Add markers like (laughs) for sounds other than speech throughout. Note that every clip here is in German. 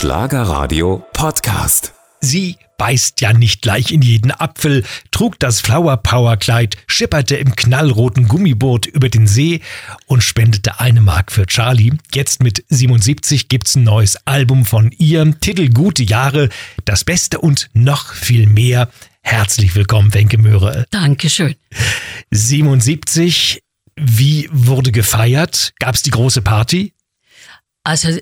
Schlagerradio Podcast. Sie beißt ja nicht gleich in jeden Apfel, trug das Flower Power Kleid, schipperte im knallroten Gummiboot über den See und spendete eine Mark für Charlie. Jetzt mit 77 gibt's ein neues Album von ihr, Titel Gute Jahre, das Beste und noch viel mehr. Herzlich willkommen, Wenke Möhre. Dankeschön. 77, wie wurde gefeiert? Gab's die große Party? Also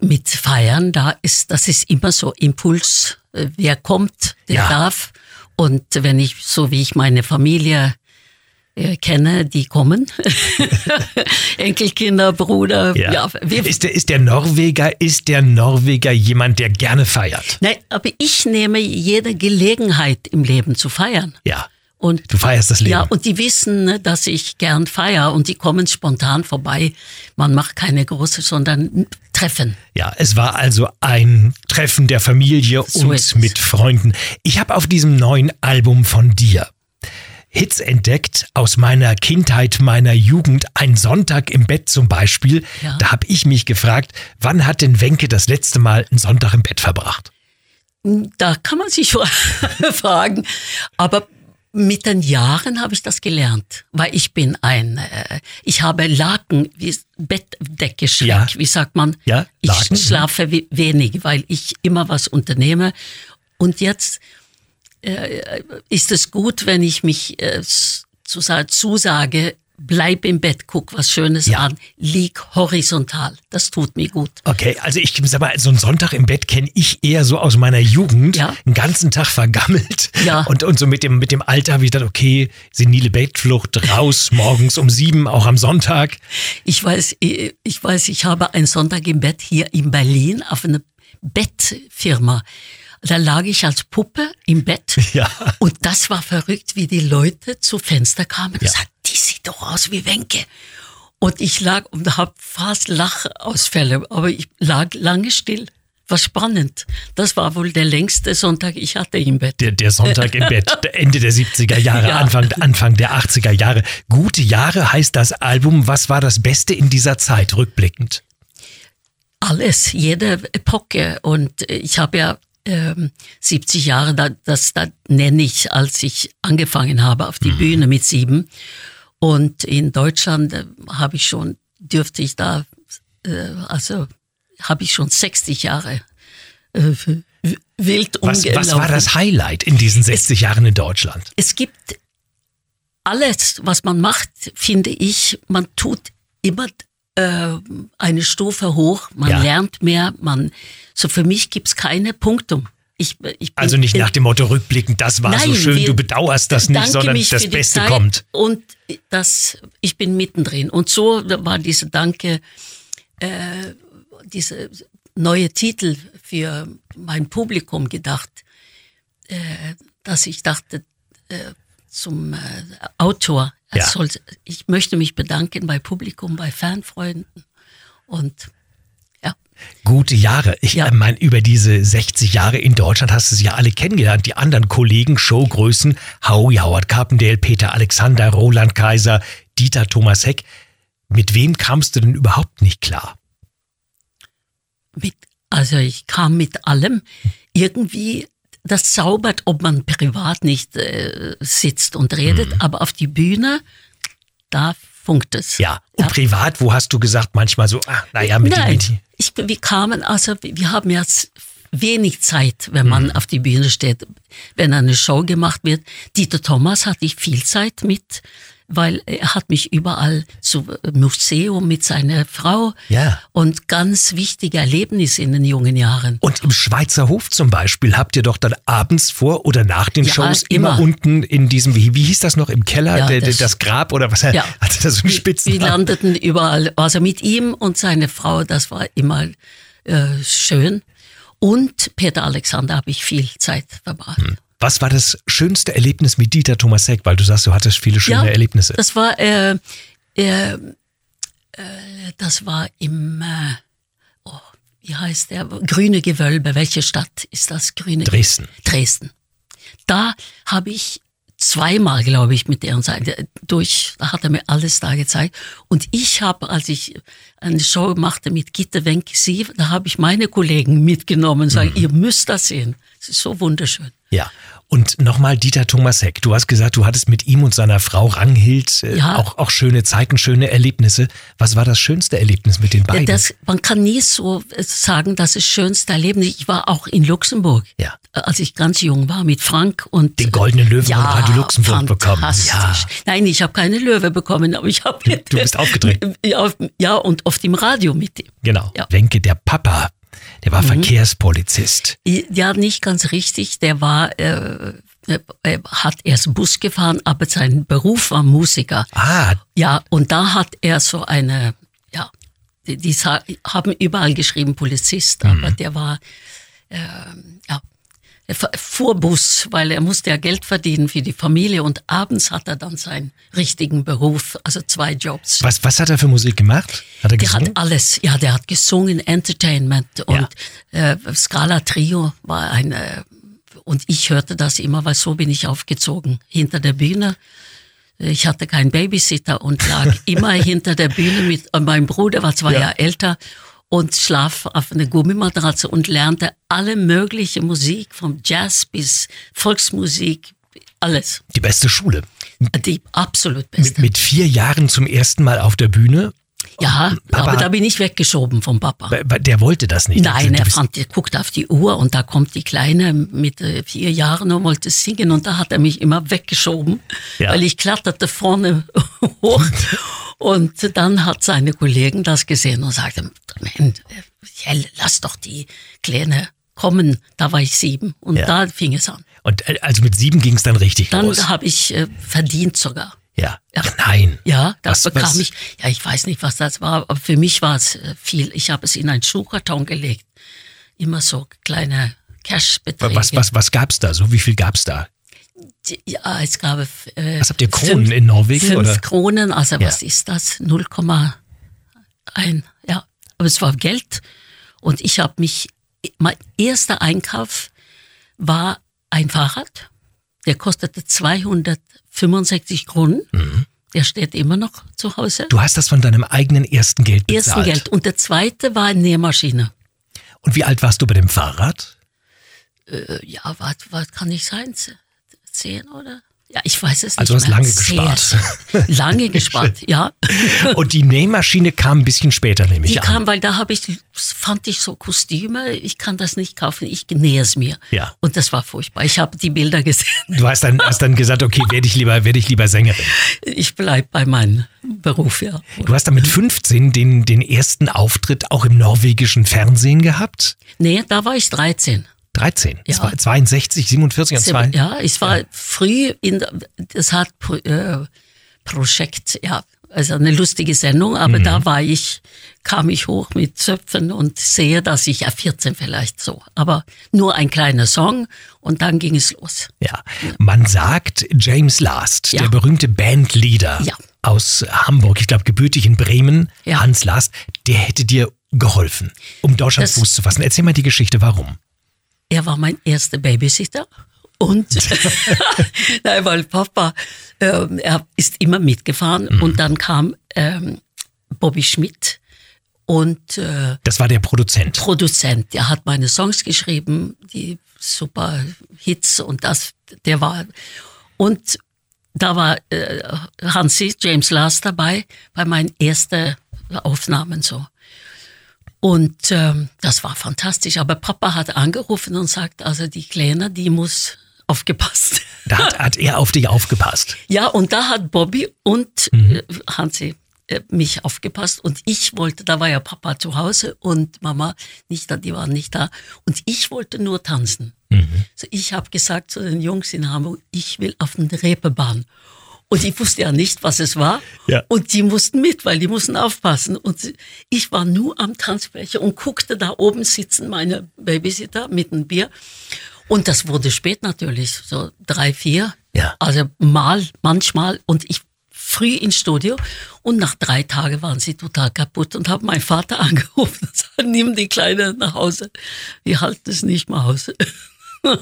mit Feiern, da ist, das ist immer so Impuls, äh, wer kommt, der Ja. darf. Und wenn ich, so wie ich meine Familie äh, kenne, die kommen. (laughs) Enkelkinder, Bruder, ja. wir, Ist der, ist der Norweger, ist der Norweger jemand, der gerne feiert? Nein, aber ich nehme jede Gelegenheit im Leben zu feiern. Ja. Und Du feierst das Leben. Ja, und die wissen, ne, dass ich gern feiere und die kommen spontan vorbei. Man macht keine große, sondern Treffen. Ja, es war also ein Treffen der Familie So und ist es. mit Freunden. Ich habe auf diesem neuen Album von dir Hits entdeckt aus meiner Kindheit, meiner Jugend. Ein Sonntag im Bett zum Beispiel. Ja. Da habe ich mich gefragt, wann hat denn Wenke das letzte Mal einen Sonntag im Bett verbracht? Da kann man sich (laughs) fragen. Aber mit den Jahren habe ich das gelernt, weil ich bin ein, äh, ich habe Laken, wie Bettdecke Ja. wie sagt man? Ja, Laken, Ich schlafe we- wenig, weil ich immer was unternehme. Und jetzt äh, ist es gut, wenn ich mich äh, zusage, bleib im Bett, guck was Schönes Ja. an, lieg horizontal. Das tut mir gut. Okay, also ich sag mal, so einen Sonntag im Bett kenne ich eher so aus meiner Jugend. Ja. Den ganzen Tag vergammelt. Ja. Und, und so mit dem, mit dem Alter habe ich gedacht, okay, senile Bettflucht raus, (laughs) morgens um sieben, auch am Sonntag. Ich weiß, ich weiß, ich habe einen Sonntag im Bett hier in Berlin auf einer Bettfirma. Da lag ich als Puppe im Bett. (laughs) Ja. Und das war verrückt, wie die Leute zu Fenster kamen und Ja. sagten, sieht doch aus wie Wenke. Und ich lag und habe fast Lachausfälle, aber ich lag lange still. War spannend. Das war wohl der längste Sonntag, ich hatte im Bett. Der, der Sonntag im Bett, Ende der 70er (laughs) Jahre, Ja. Anfang, Anfang der 80er Jahre. Gute Jahre heißt das Album. Was war das Beste in dieser Zeit, rückblickend? Alles, jede Epoche. Und ich habe ja ähm, 70 Jahre, da, das da nenne ich, als ich angefangen habe auf die Bühne mit sieben. Und in Deutschland äh, habe ich schon, dürfte ich da, äh, also habe ich schon 60 Jahre äh, wild Was, umgelaufen. was war das Highlight in diesen 60 Jahren in Deutschland? es gibt alles, was man macht, finde ich, man tut immer äh, eine Stufe hoch, man Ja. lernt mehr, man, so für mich gibt's keine Punktum. Ich, ich bin, Also nicht nach dem Motto rückblickend, das war so Nein, schön, wir- du bedauerst das nicht, sondern das Beste Zeit kommt. Und das, ich bin mittendrin. Und so war diese Danke, äh, diese neue Titel für mein Publikum gedacht, äh, dass ich dachte, äh, zum äh, Autor, Ja. soll, ich möchte mich bedanken bei Publikum, bei Fanfreunden und ja. Gute Jahre. Ich Ja. meine, über diese 60 Jahre in Deutschland hast du sie ja alle kennengelernt. Die anderen Kollegen, Showgrößen, Howie, Howard Carpendale, Peter Alexander, Roland Kaiser, Dieter Thomas Heck. Mit wem kamst du denn überhaupt nicht klar? Mit, also ich kam mit allem irgendwie, das zaubert, ob man privat nicht äh, sitzt und redet, Mhm. aber auf die Bühne, da funkt es. Ja. Und privat, wo hast du gesagt, manchmal so, ah, naja, mit Nein, dem. ich, wir kamen, also wir haben jetzt wenig Zeit, wenn Mhm. man auf die Bühne steht, wenn eine Show gemacht wird. Dieter Thomas hatte ich viel Zeit mit, weil er hat mich überall zu Museum mit seiner Frau Ja. und ganz wichtige Erlebnisse in den jungen Jahren. Und im Schweizer Hof zum Beispiel habt ihr doch dann abends vor oder nach den Ja, Shows immer. immer. unten in diesem, wie, wie hieß das noch, im Keller, Ja, der, das- das Grab oder was? Ja. (laughs) Hatte das so einen Wir Spitznamen? landeten überall, also mit ihm und seine Frau, das war immer äh, schön. Und Peter Alexander habe ich viel Zeit verbracht. Was war das schönste Erlebnis mit Dieter Thomas Heck? Weil du sagst, du hattest viele schöne Erlebnisse. Das war, äh, äh, äh, das war im, äh, oh, wie heißt der? Grüne Gewölbe. Welche Stadt ist das? Grüne Dresden. Dresden. Da habe ich zweimal, glaube ich, mit deren Seite durch. Da hat er mir alles da gezeigt. Und ich habe, als ich eine Show machte mit Gitte Wenke Sie, da habe ich meine Kollegen mitgenommen und sagen, mhm. ihr müsst das sehen. Es ist so wunderschön. Ja. Und nochmal Dieter Thomasek. Du hast gesagt, du hattest mit ihm und seiner Frau Ranghild äh, ja. auch, auch schöne Zeiten, schöne Erlebnisse. Was war das schönste Erlebnis mit den beiden? Das, man kann nie so sagen, das ist das schönste Erlebnis. Ich war auch in Luxemburg, ja. Äh, als ich ganz jung war, mit Frank und... Den goldenen Löwen ja, von Radio Luxemburg bekommen. Ja. Nein, ich habe keine Löwe bekommen, aber ich habe... Du bist aufgetreten. (laughs) Ja, ja, und oft im Radio mit ihm. Genau. Ja. Wenke, der Papa der war mhm. Verkehrspolizist. Ja, nicht ganz richtig. Der war, äh, äh, hat erst Bus gefahren, aber sein Beruf war Musiker. Ah. Ja, und da hat er so eine, ja, die, die haben überall geschrieben Polizist, mhm. aber der war, äh, ja, Fuhrbus, weil er musste ja Geld verdienen für die Familie und abends hat er dann seinen richtigen Beruf, also zwei Jobs. Was, was hat er für Musik gemacht? Hat er der gesungen? hat alles, ja, der hat gesungen, Entertainment und ja. äh, Scala Trio war eine, und ich hörte das immer, weil so bin ich aufgezogen, hinter der Bühne. Ich hatte keinen Babysitter und lag (laughs) immer hinter der Bühne mit, mein Bruder war zwei ja. Jahre älter und schlaf auf eine Gummimatratze und lernte alle mögliche Musik, vom Jazz bis Volksmusik, alles. Die beste Schule. Die absolut beste. Mit, mit vier Jahren zum ersten Mal auf der Bühne ja, Papa, aber da bin ich weggeschoben vom Papa. Der wollte das nicht. Nein, er fand, er guckt auf die Uhr und da kommt die Kleine mit äh, vier Jahren und wollte singen und da hat er mich immer weggeschoben, ja. weil ich kletterte vorne (laughs) hoch und dann hat seine Kollegen das gesehen und sagten, lass doch die Kleine kommen. Da war ich sieben und ja. da fing es an. Und äh, also mit sieben ging es dann richtig dann los? Dann habe ich äh, verdient sogar. Ja. ja. Nein. Ja, das was, bekam was? ich. Ja, ich weiß nicht, was das war, aber für mich war es äh, viel. Ich habe es in einen Schuhkarton gelegt. Immer so kleine Cashbeträge. Was, was, was gab es da? So wie viel gab es da? Ja, es gab. Äh, was habt ihr Kronen fünf, in Norwegen? Fünf oder? Kronen, also ja. was ist das? 0,1. Ja, aber es war Geld. Und ich habe mich, mein erster Einkauf war ein Fahrrad. Der kostete 265 Kronen. Mhm. Der steht immer noch zu Hause. Du hast das von deinem eigenen ersten Geld bezahlt? Ersten Geld. Und der zweite war eine Nähmaschine. Und wie alt warst du bei dem Fahrrad? Äh, ja, was, was kann ich sein? zehn oder? Ja, ich weiß es also nicht. Also hast lange gespart. lange (laughs) gespart, ja. (laughs) Und die Nähmaschine kam ein bisschen später, nämlich Die an. kam, weil da habe ich, fand ich so Kostüme, ich kann das nicht kaufen, ich nähe es mir. Ja. Und das war furchtbar. Ich habe die Bilder gesehen. Du hast dann, hast dann gesagt, okay, werde ich lieber, werde ich lieber Sängerin. Ich bleibe bei meinem Beruf, ja. Du hast dann mit 15 den, den ersten Auftritt auch im norwegischen Fernsehen gehabt? Nee, da war ich 13. 13, ja. 62, 47 und 2. Ja, ich war ja. früh in, das hat äh, Projekt, ja, also eine lustige Sendung, aber mhm. da war ich, kam ich hoch mit Zöpfen und sehe, dass ich ja 14 vielleicht so, aber nur ein kleiner Song und dann ging es los. Ja, man sagt James Last, ja. der berühmte Bandleader ja. aus Hamburg, ich glaube gebürtig in Bremen. Hans Last, der hätte dir geholfen, um Deutschland Fuß zu fassen. Erzähl mal die Geschichte, warum? Er war mein erster Babysitter. Und (laughs) (laughs) nein, weil Papa, äh, er ist immer mitgefahren mhm. und dann kam ähm, Bobby Schmidt und äh, das war der Produzent. Produzent, der hat meine Songs geschrieben, die super Hits und das, der war und da war äh, Hansi James Last dabei bei meinen ersten Aufnahmen so. Und ähm, das war fantastisch. Aber Papa hat angerufen und sagt, also die Kleine, die muss aufgepasst. Da hat, hat er auf dich aufgepasst. Ja, und da hat Bobby und mhm. äh, Hansi äh, mich aufgepasst und ich wollte, da war ja Papa zu Hause und Mama nicht da, die waren nicht da und ich wollte nur tanzen. Mhm. So ich habe gesagt zu den Jungs in Hamburg, ich will auf den Reeperbahn. Und ich wusste ja nicht, was es war. Ja. Und die mussten mit, weil die mussten aufpassen. Und ich war nur am Tanzfläche und guckte da oben sitzen meine Babysitter mit einem Bier. Und das wurde spät natürlich, so drei, vier. Ja. Also mal, manchmal. Und ich früh ins Studio und nach drei Tagen waren sie total kaputt und haben meinen Vater (laughs) angerufen und gesagt, nimm die Kleine nach Hause. Wir halten es nicht mehr aus. (laughs)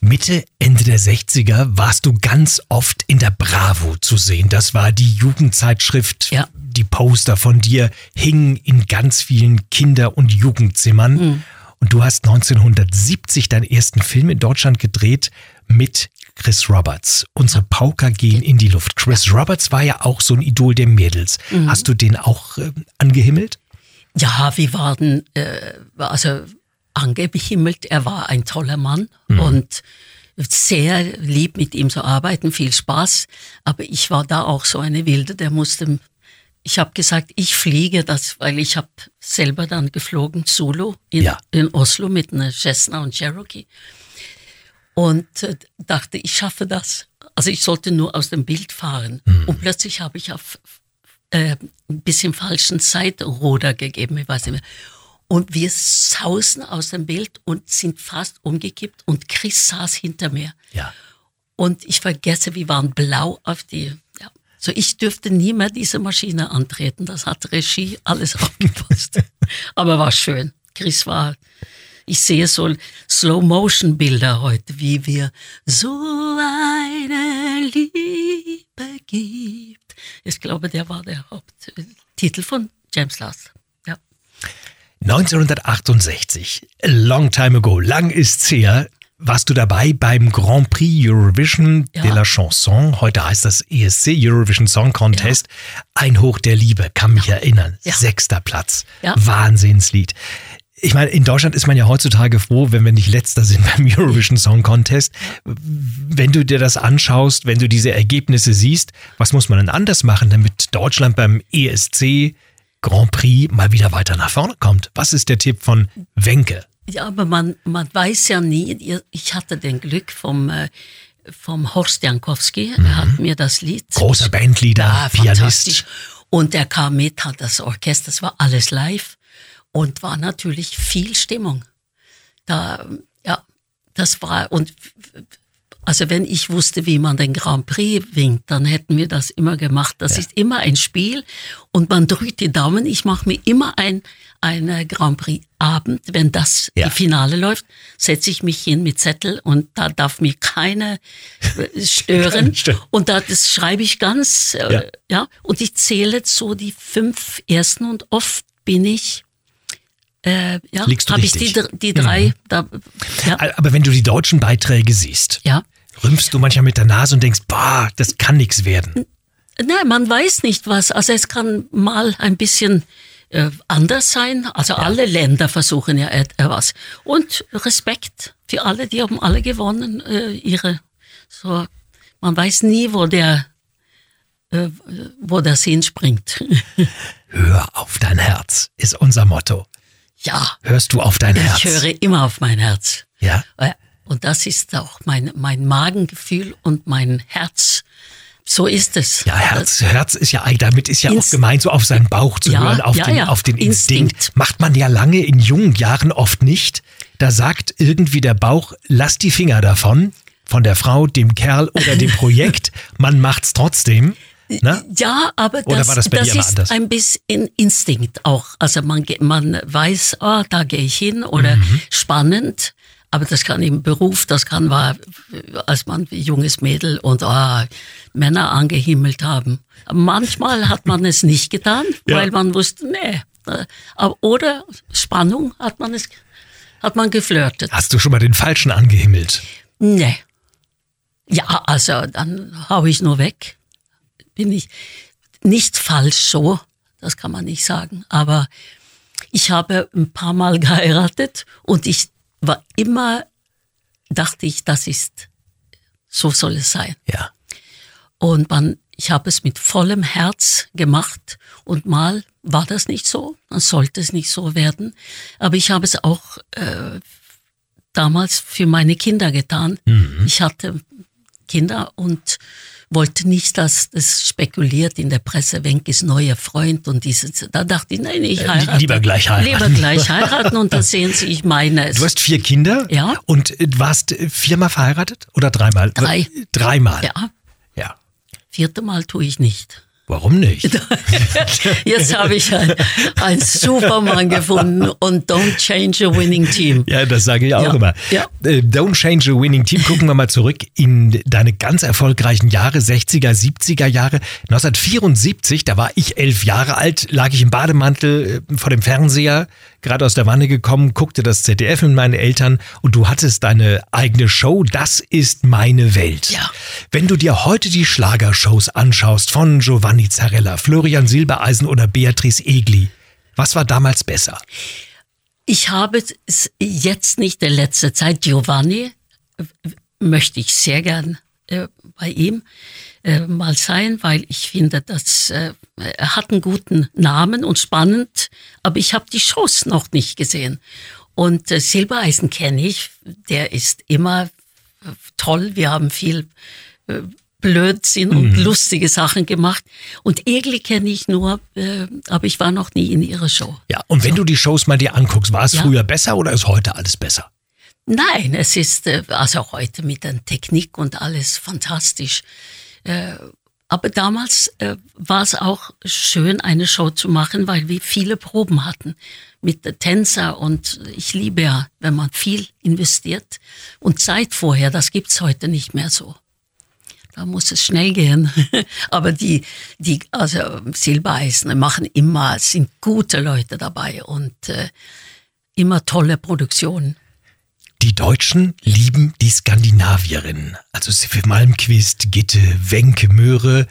Mitte, Ende der 60er warst du ganz oft in der Bravo zu sehen. Das war die Jugendzeitschrift. Ja. Die Poster von dir hingen in ganz vielen Kinder- und Jugendzimmern. Mhm. Und du hast 1970 deinen ersten Film in Deutschland gedreht mit Chris Roberts. Unsere Pauker gehen in die Luft. Chris Roberts war ja auch so ein Idol der Mädels. Mhm. Hast du den auch äh, angehimmelt? Ja, wir waren äh, also angehimmelt. Er war ein toller Mann und sehr lieb mit ihm zu arbeiten, viel Spaß. Aber ich war da auch so eine Wilde, der musste. Ich habe gesagt, ich fliege das, weil ich habe selber dann geflogen Zulu in, Ja. in Oslo mit einer Cessna und Cherokee und äh, dachte, ich schaffe das. Also ich sollte nur aus dem Bild fahren. Und plötzlich habe ich auf äh, ein bisschen falschen Seitenruder gegeben, ich weiß nicht mehr. Und wir sausen aus dem Bild und sind fast umgekippt und Chris saß hinter mir. Ja. Und ich vergesse, wir waren blau auf die, ja. So, ich dürfte nie mehr diese Maschine antreten. Das hat Regie alles (laughs) aufgepasst. Aber war schön. Chris war, ich sehe so Slow-Motion-Bilder heute, wie wir so eine Liebe gibt. Ich glaube, der war der Haupttitel von James Last. Ja. 1968, a long time ago, lang ist's her, warst du dabei beim Grand Prix Eurovision Ja. de la Chanson. Heute heißt das ESC Eurovision Song Contest. Ein Hoch der Liebe, kann mich erinnern. Ja. Sechster Platz. Ja. Wahnsinnslied. Ich meine, in Deutschland ist man ja heutzutage froh, wenn wir nicht letzter sind (laughs) beim Eurovision Song Contest. Wenn du dir das anschaust, wenn du diese Ergebnisse siehst, was muss man denn anders machen, damit Deutschland beim ESC Grand Prix mal wieder weiter nach vorne kommt? Was ist der Tipp von Wenke? Ja, aber man, man weiß ja nie. Ich hatte den Glück vom, äh, vom Horst Jankowski. Er hat mir das Lied. Großer Bandleader, ja, Pianist. Und er kam mit, hat das Orchester, das war alles live und war natürlich viel Stimmung. Da, ja, das war, und also wenn ich wusste, wie man den Grand Prix winkt, dann hätten wir das immer gemacht. Das ist immer ein Spiel und man drückt die Daumen. Ich mache mir immer ein, ein Grand Prix Abend, wenn das Ja. die Finale läuft, setze ich mich hin mit Zettel und da darf mir keiner äh, (laughs) stören. Und da, das schreibe ich ganz, äh, Ja. ja. Und ich zähle so die fünf ersten und oft bin ich, äh, ja, habe ich die, die drei, da, ja, Aber wenn du die deutschen Beiträge siehst, ja. rümpfst du manchmal mit der Nase und denkst, boah, das kann nichts werden. Nein, man weiß nicht was. Also es kann mal ein bisschen äh, anders sein. Also alle Länder versuchen ja et- äh. Und Respekt für alle, die haben alle gewonnen. Äh, ihre so, man weiß nie, wo der äh, wo das hinspringt. (laughs) Hör auf dein Herz, ist unser Motto. Ja, Hörst du auf dein Herz? ich höre immer auf mein Herz. Ja. Und das ist auch mein, mein Magengefühl und mein Herz. So ist es. Ja, Herz, Herz ist ja, damit ist ja auch Inst- gemeint, so auf seinen Bauch zu Ja, hören, auf, ja, den, ja. auf den Instinkt. Instinkt. Macht man ja lange in jungen Jahren oft nicht. Da sagt irgendwie der Bauch, lass die Finger davon, von der Frau, dem Kerl oder dem Projekt. Man macht's trotzdem. Ne? Ja, aber das, war das immer ist anders? ein bisschen Instinkt auch. Also man, man weiß, oh, da gehe ich hin oder Mhm. spannend. Aber das kann im Beruf, das kann war, als man junges Mädel und oh, Männer angehimmelt haben. Manchmal hat man es nicht getan, (laughs) Ja. weil man wusste, nee. aber- Oder Spannung hat man es, hat man geflirtet. Hast du schon mal den Falschen angehimmelt? Nee. Ja, also dann hau ich nur weg. Bin ich nicht falsch so, das kann man nicht sagen. Aber ich habe ein paar Mal (laughs) geheiratet und ich war immer, dachte ich, das ist, so soll es sein. Ja. Und man, ich habe es mit vollem Herz gemacht und mal war das nicht so, dann sollte es nicht so werden. Aber ich habe es auch äh, damals für meine Kinder getan. Ich hatte Kinder und wollte nicht, dass das spekuliert in der Presse, Wenkes neuer Freund und dieses. Da dachte ich, nein, ich Äh, heirate. lieber gleich heiraten. Lieber gleich heiraten und dann sehen Sie, ich meine es. Du hast vier Kinder? Ja. Und äh, warst äh, viermal verheiratet oder dreimal? Drei. Dreimal. ja, Ja. vierte Mal tue ich nicht. Warum nicht? (laughs) Jetzt habe ich einen Supermann gefunden und don't change a winning team. Ja, das sage ich auch Ja, immer. ja. Äh, Don't change a winning team. Gucken wir mal zurück in deine ganz erfolgreichen Jahre, 60er, 70er Jahre. 1974, da war ich elf Jahre alt, lag ich im Bademantel äh, vor dem Fernseher, gerade aus der Wanne gekommen, guckte das ZDF mit meinen Eltern und du hattest deine eigene Show. Das ist meine Welt. Ja. Wenn du dir heute die Schlagershows anschaust von Giovanni Zarella, Florian Silbereisen oder Beatrice Egli, was war damals besser? Ich habe es jetzt nicht in letzter Zeit. Giovanni möchte ich sehr gern äh, bei ihm äh, mal sein, weil ich finde, dass äh, er hat einen guten Namen und spannend, aber ich habe die Shows noch nicht gesehen. Und äh, Silbereisen kenne ich, der ist immer äh, toll. Wir haben viel äh, Blödsinn und lustige Sachen gemacht. Und Egli kenne ich nur, äh, aber ich war noch nie in ihrer Show. Ja, und wenn du die Shows mal dir anguckst, war es Ja. früher besser oder ist heute alles besser? Nein, es ist äh, also heute mit der Technik und alles fantastisch. Äh, aber damals äh, war es auch schön, eine Show zu machen, weil wir viele Proben hatten mit Tänzer und ich liebe ja, wenn man viel investiert und Zeit vorher, das gibt's heute nicht mehr so. Da muss es schnell gehen. (laughs) Aber die, die, also Silbereisen machen immer, sind gute Leute dabei und äh, immer tolle Produktionen. Die Deutschen lieben die Skandinavierinnen. Also Siffe Malmquist, Gitte, Wenke, Möhre.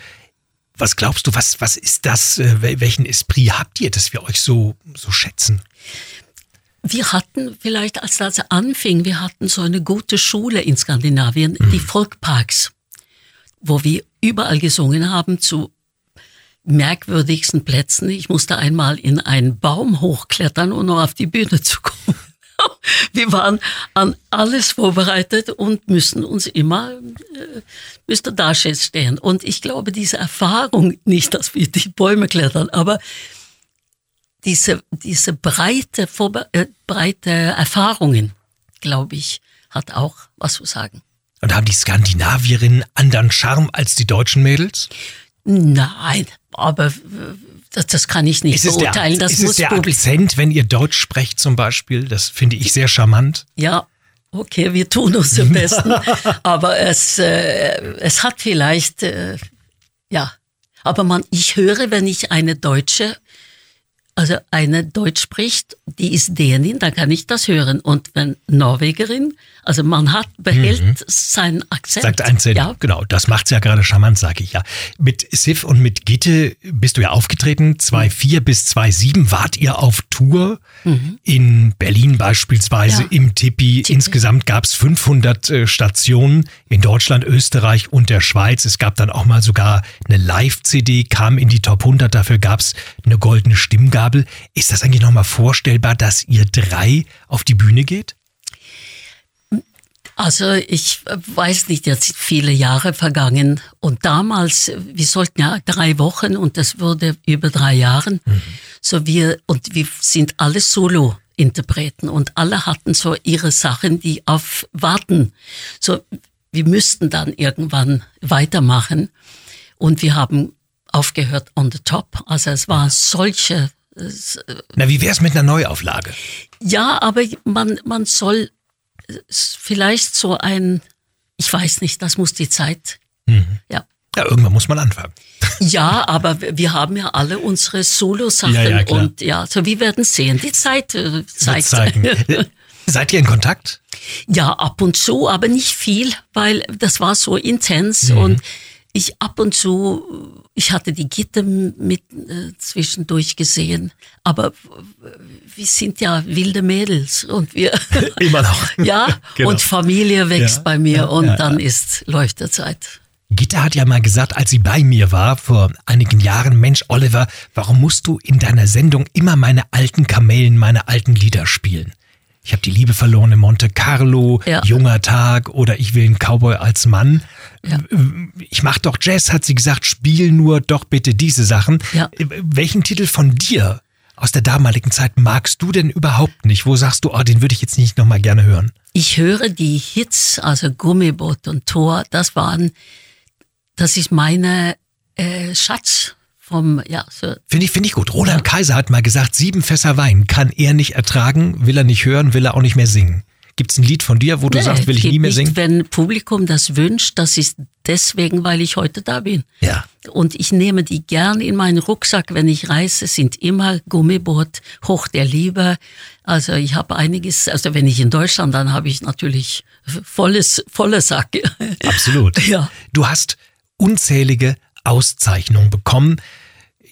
Was glaubst du, was, was ist das? äh, wel- Welchen Esprit habt ihr, dass wir euch so, so schätzen? Wir hatten vielleicht, als das anfing, wir hatten so eine gute Schule in Skandinavien, die Volkparks, wo wir überall gesungen haben zu merkwürdigsten Plätzen. Ich musste einmal in einen Baum hochklettern, um noch auf die Bühne zu kommen. (laughs) Wir waren an alles vorbereitet und müssen uns immer, äh, müsste da stehen. Und ich glaube, diese Erfahrung, nicht, dass wir die Bäume klettern, aber diese, diese breite, Vorbe äh, breite Erfahrungen, glaube ich, hat auch was zu sagen. Und haben die Skandinavierinnen anderen Charme als die deutschen Mädels? Nein, aber das, das kann ich nicht Ist es der, beurteilen. Das ist es muss der Publikum. Akzent, wenn ihr Deutsch sprecht zum Beispiel? Das finde ich sehr charmant. Ja, okay, wir tun uns am besten. (laughs) aber es, äh, es hat vielleicht, äh, ja, aber man, ich höre, wenn ich eine Deutsche, also eine Deutsch spricht, die ist Dänin, dann kann ich das hören. Und wenn Norwegerin, also man hat, behält seinen Akzent. Sagt Einzelne. Ja, Genau, das macht's ja gerade charmant, sage ich ja. Mit Sif und mit Gitte bist du ja aufgetreten. 2.4 bis 2.7 wart ihr auf Tour. In Berlin beispielsweise, Ja. im Tippi. Insgesamt gab's 500 äh, Stationen in Deutschland, Österreich und der Schweiz. Es gab dann auch mal sogar eine Live-CD, kam in die Top 100. Dafür gab's eine goldene Stimmgabel. Ist das eigentlich nochmal vorstellbar, dass ihr drei auf die Bühne geht? Also ich weiß nicht, jetzt sind viele Jahre vergangen und damals, wir sollten ja drei Wochen und das wurde über drei Jahren. So wir und wir sind alle Solo-Interpreten und alle hatten so ihre Sachen, die auf warten. So wir müssten dann irgendwann weitermachen und wir haben aufgehört on the top. Also es war solche Na, wie wär's mit einer Neuauflage? ja, aber man, man soll vielleicht so ein, ich weiß nicht, das muss die Zeit. Ja. Ja, irgendwann muss man anfangen. (laughs) ja, aber wir haben ja alle unsere Solo-Sachen Ja, ja, und ja, so wir werden sehen. Die Zeit äh, zeigt. zeigen. (laughs) Seid ihr in Kontakt? Ja, ab und zu, aber nicht viel, weil das war so intens Mhm. und ich ab und zu, ich hatte die Gitter mit äh, zwischendurch gesehen, aber wir sind ja wilde Mädels und wir (laughs) Immer noch. (laughs) ja (laughs) Genau. und Familie wächst Ja, bei mir ja, und ja, dann ist läuft der Zeit. Gitta hat ja mal gesagt, als sie bei mir war, vor einigen Jahren, Mensch, Oliver, warum musst du in deiner Sendung immer meine alten Kamellen, meine alten Lieder spielen? Ich habe die Liebe verloren in Monte Carlo, Ja. Junger Tag oder Ich will einen Cowboy als Mann. Ja. Ich mach doch Jazz, hat sie gesagt, spiel nur doch bitte diese Sachen. Ja. Welchen Titel von dir aus der damaligen Zeit magst du denn überhaupt nicht? Wo sagst du, oh, den würde ich jetzt nicht nochmal gerne hören? Ich höre die Hits, also Gummiboot und Tor, das waren, das ist meine äh, Schatz vom, ja, so. Finde ich, finde ich gut. Roland ja. Kaiser hat mal gesagt, sieben Fässer Wein kann er nicht ertragen, will er nicht hören, will er auch nicht mehr singen. Gibt es ein Lied von dir, wo du nee, sagst, will ich nie mehr singen? Wenn Publikum das wünscht, das ist deswegen, weil ich heute da bin. Ja. Und ich nehme die gern in meinen Rucksack, wenn ich reise, sind immer Gummiboot, Hoch der Liebe. Also ich habe einiges, also wenn ich in Deutschland, dann habe ich natürlich volles, volle Sack. Absolut. (laughs) Ja. Du hast unzählige Auszeichnungen bekommen.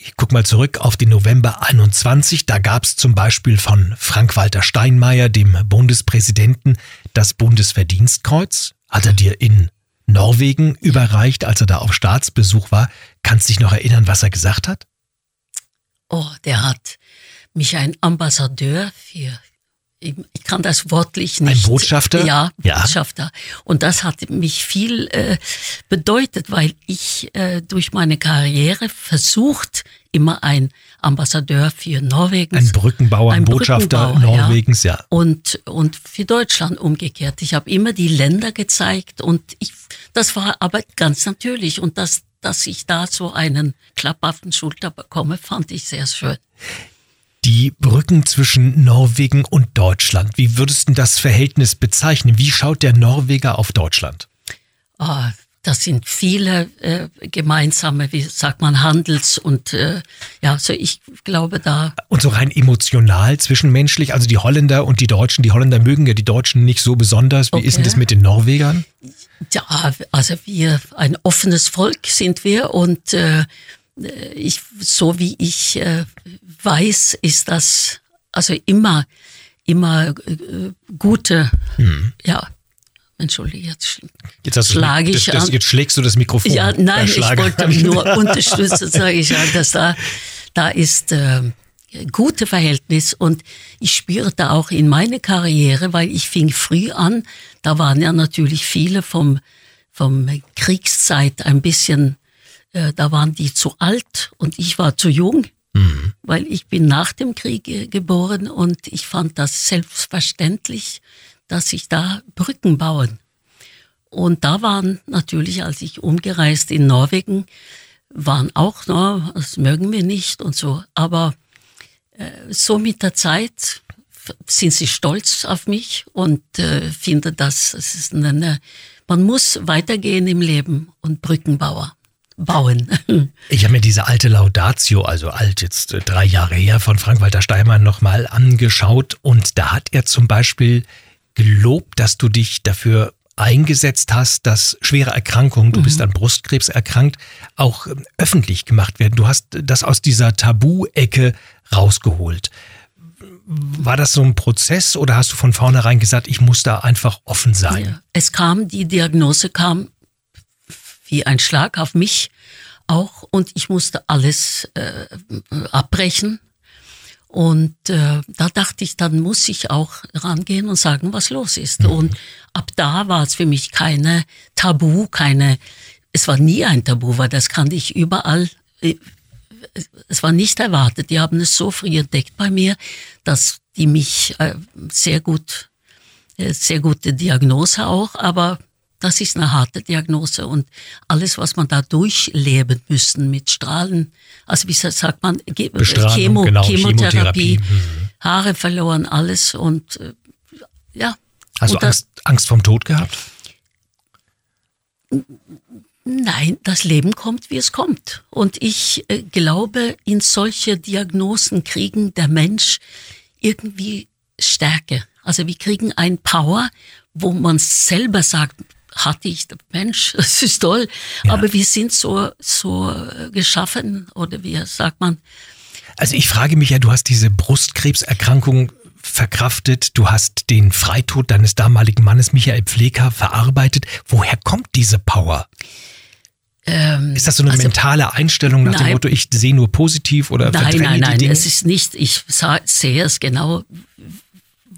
Ich guck mal zurück auf den November 21. Da gab es zum Beispiel von Frank-Walter Steinmeier, dem Bundespräsidenten, das Bundesverdienstkreuz. Hat er dir in Norwegen überreicht, als er da auf Staatsbesuch war. Kannst dich noch erinnern, was er gesagt hat? Oh, der hat mich ein Ambassadeur für ich kann das wortlich nicht. Ein Botschafter? Ja, Botschafter. Ja. Und das hat mich viel äh, bedeutet, weil ich äh, durch meine Karriere versucht, immer ein Ambassadeur für Norwegen. Ein Brückenbauer, ein Botschafter Brückenbauer, Norwegens, ja. ja. Und, und für Deutschland umgekehrt. Ich habe immer die Länder gezeigt und ich, das war aber ganz natürlich. Und das, dass ich da so einen Klapp auf den Schulter bekomme, fand ich sehr schön die Brücken zwischen Norwegen und Deutschland. Wie würdest du das Verhältnis bezeichnen? Wie schaut der Norweger auf Deutschland? Oh, das sind viele äh, gemeinsame, wie sagt man, Handels- und äh, ja, so ich glaube da. Und so rein emotional, zwischenmenschlich, also die Holländer und die Deutschen, die Holländer mögen ja die Deutschen nicht so besonders. Wie okay. ist denn das mit den Norwegern? Ja, also wir, ein offenes Volk sind wir und äh, ich, so wie ich äh, weiß, ist das also immer, immer äh, gute, hm. ja, Entschuldige, jetzt, jetzt schlage ich das, das, Jetzt schlägst du das Mikrofon. Ja, nein, ich wollte nur (laughs) unterstützen, sage ich ja, dass da, da ist äh, gute Verhältnis und ich spürte auch in meiner Karriere, weil ich fing früh an, da waren ja natürlich viele vom, vom Kriegszeit ein bisschen äh, da waren die zu alt und ich war zu jung, mhm. weil ich bin nach dem Krieg äh, geboren und ich fand das selbstverständlich, dass sich da Brücken bauen. Und da waren natürlich, als ich umgereist in Norwegen, waren auch, no, das mögen wir nicht und so. Aber äh, so mit der Zeit sind sie stolz auf mich und äh, finden, dass es ist eine, man muss weitergehen im Leben und Brückenbauer bauen. (laughs) Ich habe mir diese alte Laudatio, also alt jetzt äh, drei Jahre her, von Frank-Walter Steinmann nochmal angeschaut und da hat er zum Beispiel gelobt, dass du dich dafür eingesetzt hast, dass schwere Erkrankungen, du mhm. bist an Brustkrebs erkrankt, auch ähm, öffentlich gemacht werden. Du hast das aus dieser Tabu-Ecke rausgeholt. War das so ein Prozess oder hast du von vornherein gesagt, ich muss da einfach offen sein? Ja. Es kam, die Diagnose kam wie ein Schlag auf mich auch und ich musste alles äh, abbrechen. Und äh, da dachte ich, dann muss ich auch rangehen und sagen, was los ist. Mhm. Und ab da war es für mich keine Tabu, keine, es war nie ein Tabu, weil das kannte ich überall. Äh, es war nicht erwartet. Die haben es so früh entdeckt bei mir, dass die mich äh, sehr gut, äh, sehr gute Diagnose auch, aber das ist eine harte Diagnose und alles, was man da durchleben müssen mit Strahlen, also wie sagt man, Chemo, genau, Chemotherapie, Chemotherapie. Mhm. Haare verloren, alles und äh, ja. Hast du Angst, Angst vom Tod gehabt? Nein, das Leben kommt, wie es kommt. Und ich äh, glaube, in solche Diagnosen kriegen der Mensch irgendwie Stärke. Also wir kriegen ein Power, wo man selber sagt, hatte ich, Mensch, (laughs) das ist toll. Ja. Aber wir sind so, so äh, geschaffen, oder wie sagt man? Also ich frage mich ja, du hast diese Brustkrebserkrankung verkraftet, du hast den Freitod deines damaligen Mannes Michael Pfleger verarbeitet. Woher kommt diese Power? Ähm, ist das so eine also, mentale Einstellung nach nein, dem Motto, ich sehe nur positiv oder Nein, nein, nein, Dinge? es ist nicht, ich sehe es genau,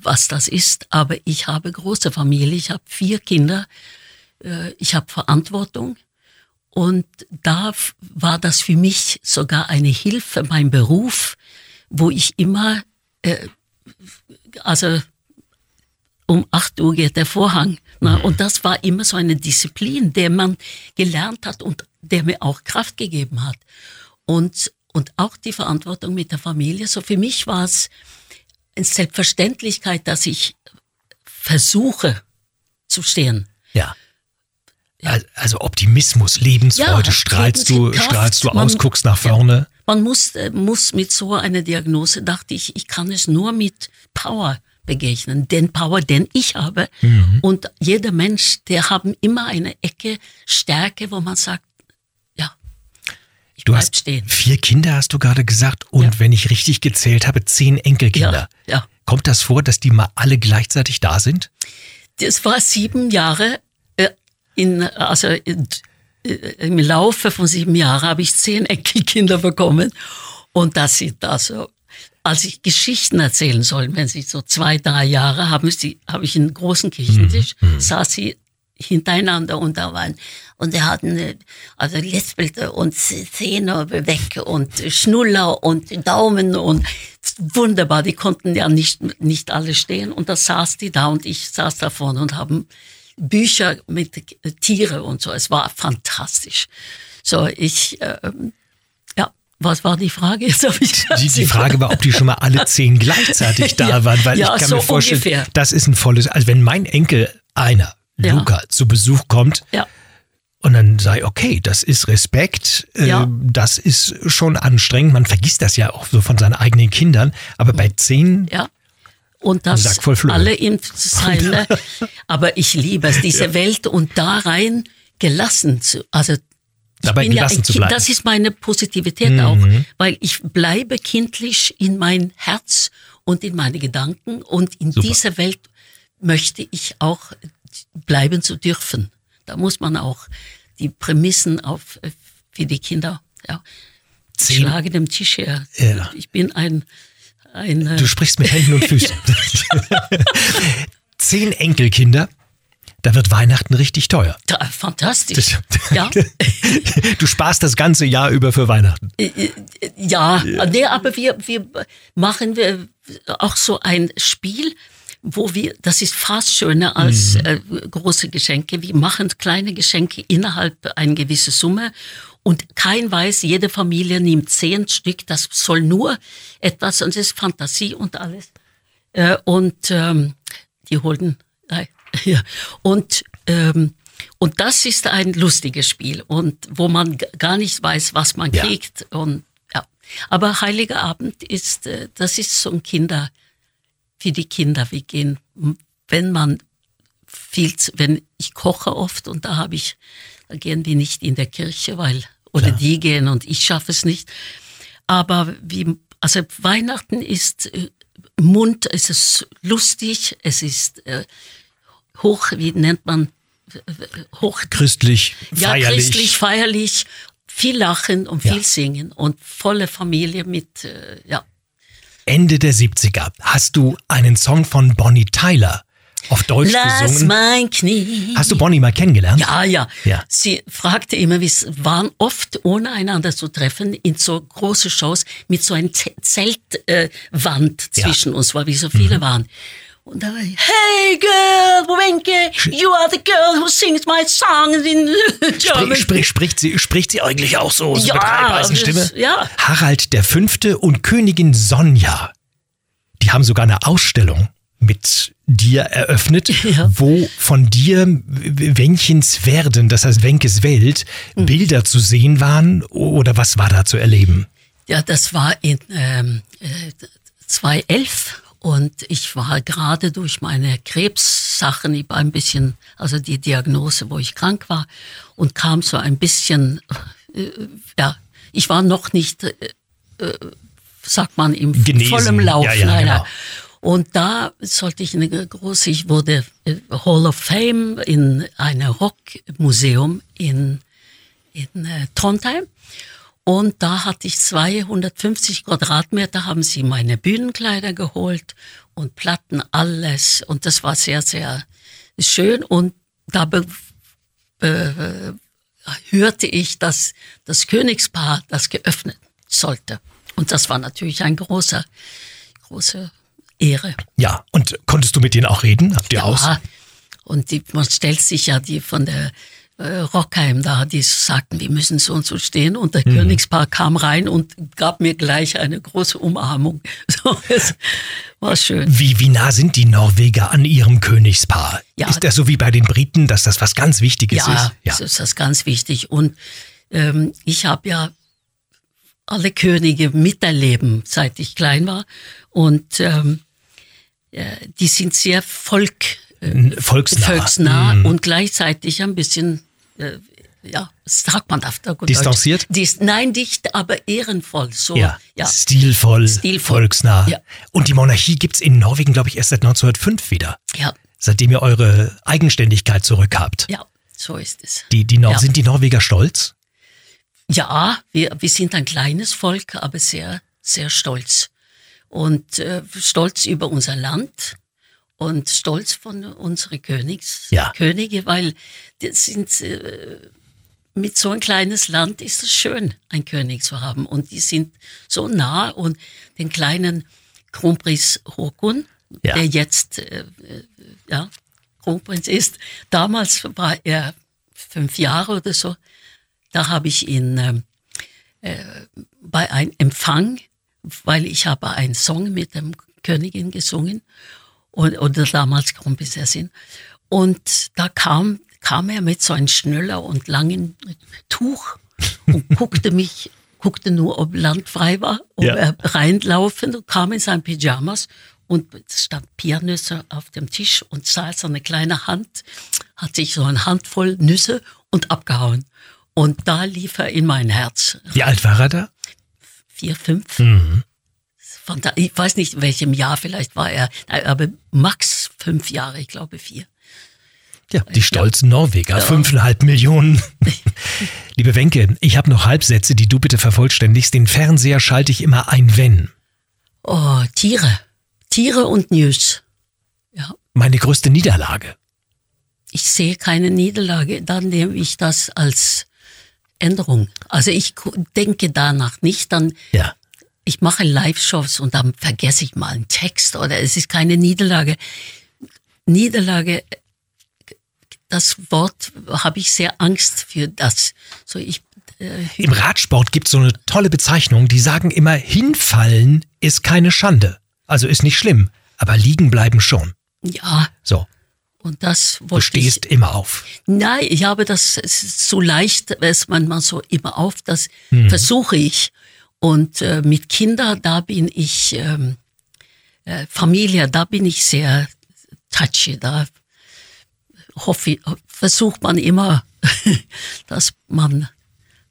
was das ist, aber ich habe große Familie, ich habe vier Kinder ich habe Verantwortung. Und da war das für mich sogar eine Hilfe, mein Beruf, wo ich immer, äh, also um acht Uhr geht der Vorhang. Na, mhm. und das war immer so eine Disziplin, der man gelernt hat und der mir auch Kraft gegeben hat. und, und auch die Verantwortung mit der Familie. So für mich war es eine Selbstverständlichkeit, dass ich versuche zu stehen. Ja. Also Optimismus, Lebensfreude, ja, strahlst du, strahlst du aus, man, guckst nach vorne. Ja, man muss, äh, muss mit so einer Diagnose, dachte ich, ich kann es nur mit Power begegnen, den Power, den ich habe. Mhm. Und jeder Mensch, der haben immer eine Ecke Stärke, wo man sagt, ja, ich du hast stehen. vier Kinder, hast du gerade gesagt, und ja. wenn ich richtig gezählt habe, zehn Enkelkinder. Ja, ja. Kommt das vor, dass die mal alle gleichzeitig da sind? Das war sieben Jahre, in, also in, äh, im Laufe von sieben Jahren habe ich zehn Enkelkinder bekommen. Und das sind also als ich Geschichten erzählen soll, wenn sie so zwei, drei Jahre haben, sie, habe ich einen großen Küchentisch, mhm. mhm. saß sie hintereinander und da waren, und er hatten, also lispelte und Zähne weg und Schnuller und Daumen und wunderbar, die konnten ja nicht, nicht alle stehen und da saß die da und ich saß da vorne und haben Bücher mit Tiere und so. Es war fantastisch. So, ich, äh, was war die Frage? (laughs) Jetzt ich die, die Frage war, ob die schon mal alle zehn (laughs) gleichzeitig da ja, waren, weil ja, ich kann so mir vorstellen, ungefähr. das ist ein volles, also wenn mein Enkel einer, ja. Luca, zu Besuch kommt, und dann sei, okay, das ist Respekt, äh, das ist schon anstrengend, man vergisst das ja auch so von seinen eigenen Kindern, aber bei zehn ja. Und das alle im sein. Ne? (laughs) Aber ich liebe es, diese Welt und da rein gelassen zu, also dabei gelassen ja zu bleiben. Das ist meine Positivität mhm. auch, weil ich bleibe kindlich in mein Herz und in meine Gedanken und in Super. dieser Welt möchte ich auch bleiben zu dürfen. Da muss man auch die Prämissen auf für die Kinder. Ja. Ich schlage dem Tisch her. Ja. Ich bin ein, ein Du sprichst mit Händen und (laughs) Füßen. Zehn Enkelkinder da wird Weihnachten richtig teuer. Da, fantastisch. ja. (laughs) Du sparst das ganze Jahr über für Weihnachten. Äh, äh, ja, ja. Nee, aber wir, wir machen wir auch so ein Spiel, wo wir, das ist fast schöner als mhm. äh, große Geschenke. Wir machen kleine Geschenke innerhalb einer gewissen Summe und kein weiß, jede Familie nimmt zehn Stück. Das soll nur etwas, und es ist Fantasie und alles. Äh, und ähm, die holen (laughs) Ja. Und, ähm, und das ist ein lustiges Spiel und wo man gar nicht weiß, was man ja. kriegt. Und, ja. Aber Heiliger Abend ist, äh, das ist so ein Kinder, für die Kinder. Wir gehen, wenn man viel, wenn ich koche oft und da habe ich, da gehen wir nicht in der Kirche, weil, oder ja. die gehen und ich schaffe es nicht. Aber wie, also Weihnachten ist äh, Mund, es ist lustig, es ist äh, hoch, wie nennt man, hoch. Christlich, feierlich. Ja, christlich, feierlich, viel lachen und viel ja. singen und volle Familie mit, äh, ja. Ende der 70er hast du einen Song von Bonnie Tyler auf Deutsch Lass gesungen. mein Knie. Hast du Bonnie mal kennengelernt? Ja, ja. ja. Sie fragte immer, wir waren oft ohne einander zu treffen in so große Shows mit so einer Zeltwand äh, zwischen ja. uns, weil wir so viele mhm. waren. Und da war ich, hey girl, Wenke, you are the girl who sings my songs in (laughs) German. Sprich, sprich, spricht, sie, spricht sie eigentlich auch so, so ja, mit Reibeisenstimme? Ja. Harald der Fünfte und Königin Sonja, die haben sogar eine Ausstellung mit dir eröffnet, (laughs) ja. wo von dir Wenchens Werden, das heißt Wenkes Welt, mhm. Bilder zu sehen waren oder was war da zu erleben? Ja, das war in ähm, 2011 äh, und ich war gerade durch meine Krebssachen, ich war ein bisschen, also die Diagnose, wo ich krank war, und kam so ein bisschen, äh, ja, ich war noch nicht, äh, äh sagt man, im Genesen. vollem Lauf. Ja, ja, genau. Und da sollte ich eine große, ich wurde äh, Hall of Fame in einem Rockmuseum in, in äh, Trondheim. Und da hatte ich 250 Quadratmeter, haben sie meine Bühnenkleider geholt und Platten, alles. Und das war sehr, sehr schön. Und da äh, hörte ich, dass das Königspaar das geöffnet sollte. Und das war natürlich ein großer, große Ehre. Ja, und konntest du mit denen auch reden? Habt ihr ja, aus? Und die, man stellt sich ja die von der äh, Rockheim da, die sagten, wir müssen so und so stehen. Und der mhm. Königspaar kam rein und gab mir gleich eine große Umarmung. (laughs) So, es war schön. Wie, wie nah sind die Norweger an ihrem Königspaar? Ja, ist das so wie bei den Briten, dass das was ganz Wichtiges ja, ist? Ja, das ist das ganz wichtig. Und ähm, ich habe ja alle Könige miterleben, seit ich klein war. Und ähm, äh, die sind sehr Volk, äh, volksnah, volksnah mm. und gleichzeitig ein bisschen, äh, ja, sagt man auf der gut Distanziert? Dies, nein, nicht, aber ehrenvoll. So, ja, ja. Stilvoll, Stilvoll, volksnah. Ja. Und die Monarchie gibt's in Norwegen, glaube ich, erst seit 1905 wieder. Ja. Seitdem ihr eure Eigenständigkeit zurückhabt. Ja, so ist es. Die, die Nor ja. Sind die Norweger stolz? Ja, wir, wir sind ein kleines Volk, aber sehr, sehr stolz. Und äh, stolz über unser Land und stolz von unseren Königs, ja. Könige, weil das sind, äh, mit so ein kleines Land ist es schön, ein König zu haben. Und die sind so nah und den kleinen Kronprinz Håkon, ja. der jetzt äh, äh ja, Kronprinz ist, damals war er fünf Jahre oder so, da habe ich ihn äh, äh, bei einem Empfang, weil ich habe einen Song mit der Königin gesungen und, oder damals Kronprinzessin. Und da kam, kam er mit so einem Schnuller und langen Tuch und (laughs) guckte mich, guckte nur, ob Land frei war, ob ja. er reinlaufen und kam in seinen Pyjamas und es stand Pianüsse auf dem Tisch und sah so eine kleine Hand, hat sich so eine Handvoll Nüsse und abgehauen. Und da lief er in mein Herz. Wie alt war er da? Vier, fünf. Mhm. Ich weiß nicht, in welchem Jahr vielleicht war er, aber max fünf Jahre, ich glaube vier. Ja, die stolzen Norweger, fünfeinhalb Millionen. (laughs) Liebe Wenke, ich habe noch Halbsätze, die du bitte vervollständigst. Den Fernseher schalte ich immer ein, wenn. Oh, Tiere. Tiere und News. Ja. Meine größte Niederlage. Ich sehe keine Niederlage, dann nehme ich das als Änderung. Also ich denke danach nicht, dann ja. ich mache Live-Shows und dann vergesse ich mal einen Text oder es ist keine Niederlage. Niederlage, das Wort habe ich sehr Angst für das. So ich äh, Im Radsport gibt es so eine tolle Bezeichnung, die sagen immer, hinfallen ist keine Schande. Also ist nicht schlimm, aber liegen bleiben schon. Ja. So. Und das Du stehst ich, immer auf. Nein, ich habe das so leicht, ist manchmal so immer auf, das hm. versuche ich. Und äh, mit Kindern, da bin ich, ähm, äh, Familie, da bin ich sehr touchy, da hoffe, versucht man immer, (laughs) dass man,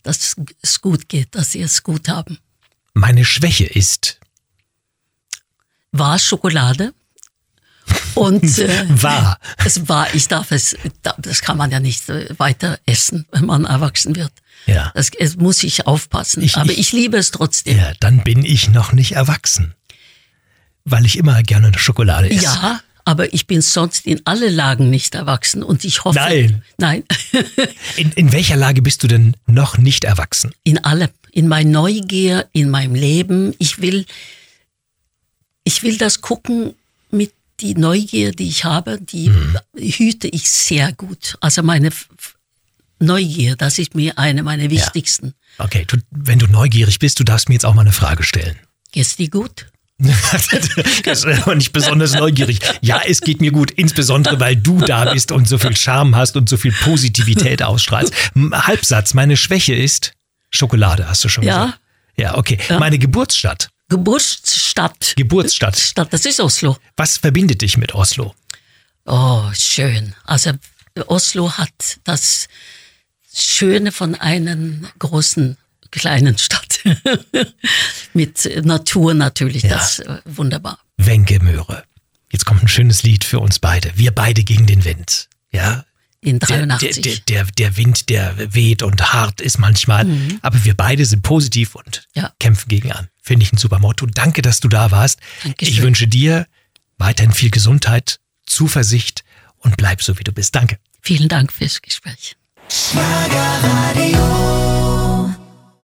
dass es gut geht, dass sie es gut haben. Meine Schwäche ist? War Schokolade. Und (laughs) äh, war. Es war, ich darf es, das kann man ja nicht äh, weiter essen, wenn man erwachsen wird. Ja. Das, das muss ich aufpassen. Ich, Aber ich, ich, liebe es trotzdem. Ja, dann bin ich noch nicht erwachsen. Weil ich immer gerne Schokolade esse. Ja, aber ich bin sonst in alle Lagen nicht erwachsen und ich hoffe. Nein. Nein. (laughs) in, in welcher Lage bist du denn noch nicht erwachsen? In alle. In meiner Neugier, in meinem Leben. Ich will, ich will das gucken die Neugier, die ich habe, die mhm. hüte ich sehr gut. Also meine Neugier, das ist mir eine meiner wichtigsten. Ja. Okay, du, wenn du neugierig bist, du darfst mir jetzt auch mal eine Frage stellen. Geht's dir gut? (laughs) das ist aber nicht besonders neugierig. Ja, es geht mir gut, insbesondere weil du da bist und so viel Charme hast und so viel Positivität ausstrahlst. Halbsatz, meine Schwäche ist Schokolade, hast du schon ja. gesagt. Ja, okay. Ja. Meine Geburtsstadt. Geburtsstadt. Geburtsstadt. Stadt, das ist Oslo. Was verbindet dich mit Oslo? Oh, schön. Also Oslo hat das Schöne von einer großen kleinen Stadt. (laughs) mit Natur natürlich, ja. das ist äh, wunderbar. Wenke Möhre. Jetzt kommt ein schönes Lied für uns beide. Wir beide gegen den Wind. Ja, in 83. Der, der, der, der Wind, der weht und hart ist manchmal, mhm. aber wir beide sind positiv und ja. kämpfen gegen an. Finde ich ein super Motto. Danke, dass du da warst. Dankeschön. Ich wünsche dir weiterhin viel Gesundheit, Zuversicht und bleib so, wie du bist. Danke. Vielen Dank fürs Gespräch. Schlager Radio.